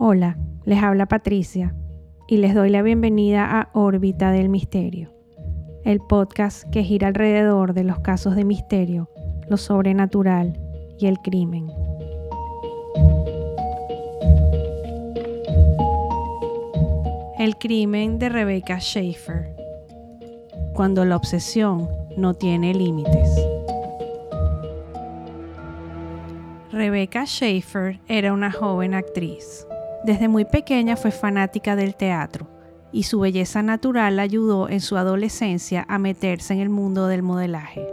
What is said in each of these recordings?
Hola, les habla Patricia y les doy la bienvenida a Órbita del Misterio, el podcast que gira alrededor de los casos de misterio, lo sobrenatural y el crimen. El crimen de Rebecca Schaefer. Cuando la obsesión no tiene límites. Rebecca Schaefer era una joven actriz. Desde muy pequeña fue fanática del teatro y su belleza natural ayudó en su adolescencia a meterse en el mundo del modelaje.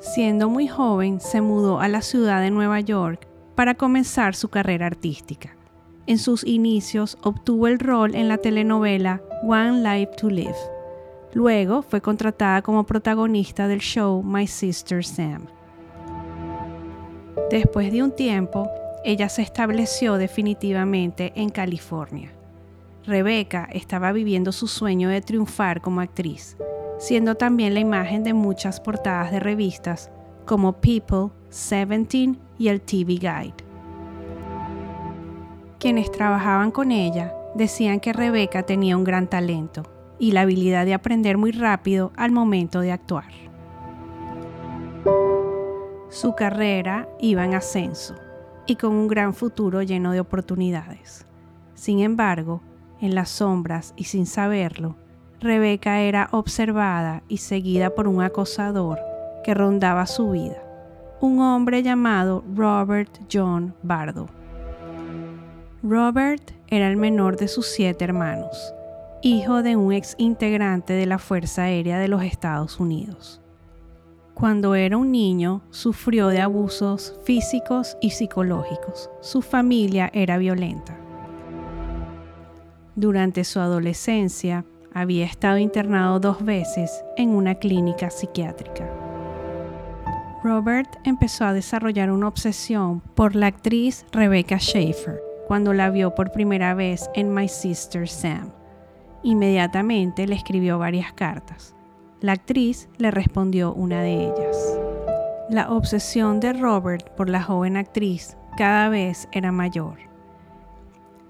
Siendo muy joven, se mudó a la ciudad de Nueva York para comenzar su carrera artística. En sus inicios obtuvo el rol en la telenovela One Life to Live. Luego fue contratada como protagonista del show My Sister Sam. Después de un tiempo, ella se estableció definitivamente en California. Rebecca estaba viviendo su sueño de triunfar como actriz, siendo también la imagen de muchas portadas de revistas como People, Seventeen y el TV Guide. Quienes trabajaban con ella decían que Rebecca tenía un gran talento y la habilidad de aprender muy rápido al momento de actuar. Su carrera iba en ascenso y con un gran futuro lleno de oportunidades. Sin embargo, en las sombras y sin saberlo, Rebeca era observada y seguida por un acosador que rondaba su vida, un hombre llamado Robert John Bardo. Robert era el menor de sus siete hermanos, hijo de un ex integrante de la Fuerza Aérea de los Estados Unidos. Cuando era un niño, sufrió de abusos físicos y psicológicos. Su familia era violenta. Durante su adolescencia, había estado internado dos veces en una clínica psiquiátrica. Robert empezó a desarrollar una obsesión por la actriz Rebecca Schaefer cuando la vio por primera vez en My Sister Sam. Inmediatamente le escribió varias cartas la actriz le respondió una de ellas. La obsesión de Robert por la joven actriz cada vez era mayor.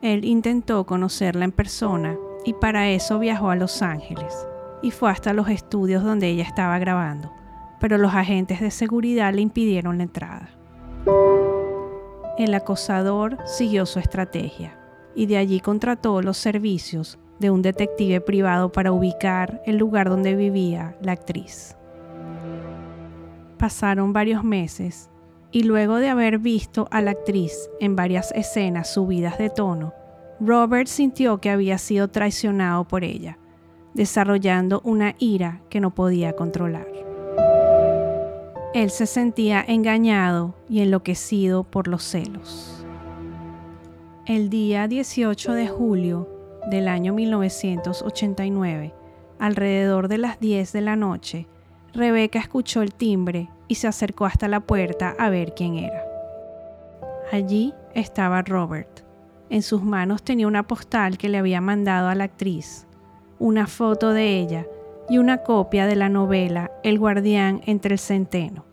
Él intentó conocerla en persona y para eso viajó a Los Ángeles y fue hasta los estudios donde ella estaba grabando, pero los agentes de seguridad le impidieron la entrada. El acosador siguió su estrategia y de allí contrató los servicios de un detective privado para ubicar el lugar donde vivía la actriz. Pasaron varios meses y luego de haber visto a la actriz en varias escenas subidas de tono, Robert sintió que había sido traicionado por ella, desarrollando una ira que no podía controlar. Él se sentía engañado y enloquecido por los celos. El día 18 de julio del año 1989, alrededor de las 10 de la noche, Rebeca escuchó el timbre y se acercó hasta la puerta a ver quién era. Allí estaba Robert. En sus manos tenía una postal que le había mandado a la actriz, una foto de ella y una copia de la novela El guardián entre el centeno,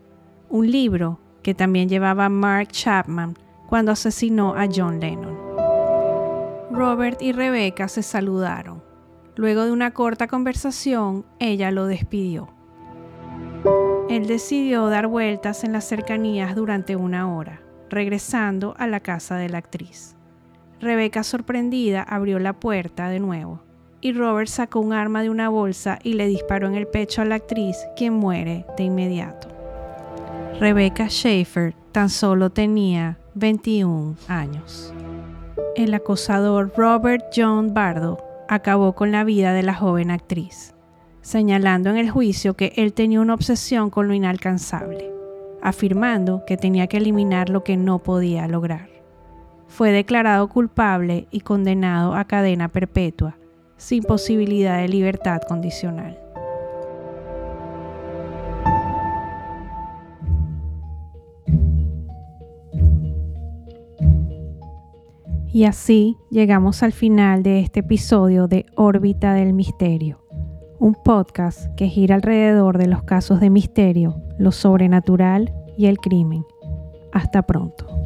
un libro que también llevaba Mark Chapman cuando asesinó a John Lennon. Robert y Rebecca se saludaron. Luego de una corta conversación, ella lo despidió. Él decidió dar vueltas en las cercanías durante una hora, regresando a la casa de la actriz. Rebecca, sorprendida, abrió la puerta de nuevo, y Robert sacó un arma de una bolsa y le disparó en el pecho a la actriz, quien muere de inmediato. Rebecca Schaefer tan solo tenía 21 años el acosador Robert John Bardo acabó con la vida de la joven actriz, señalando en el juicio que él tenía una obsesión con lo inalcanzable, afirmando que tenía que eliminar lo que no podía lograr. Fue declarado culpable y condenado a cadena perpetua, sin posibilidad de libertad condicional. Y así llegamos al final de este episodio de Órbita del Misterio, un podcast que gira alrededor de los casos de misterio, lo sobrenatural y el crimen. Hasta pronto.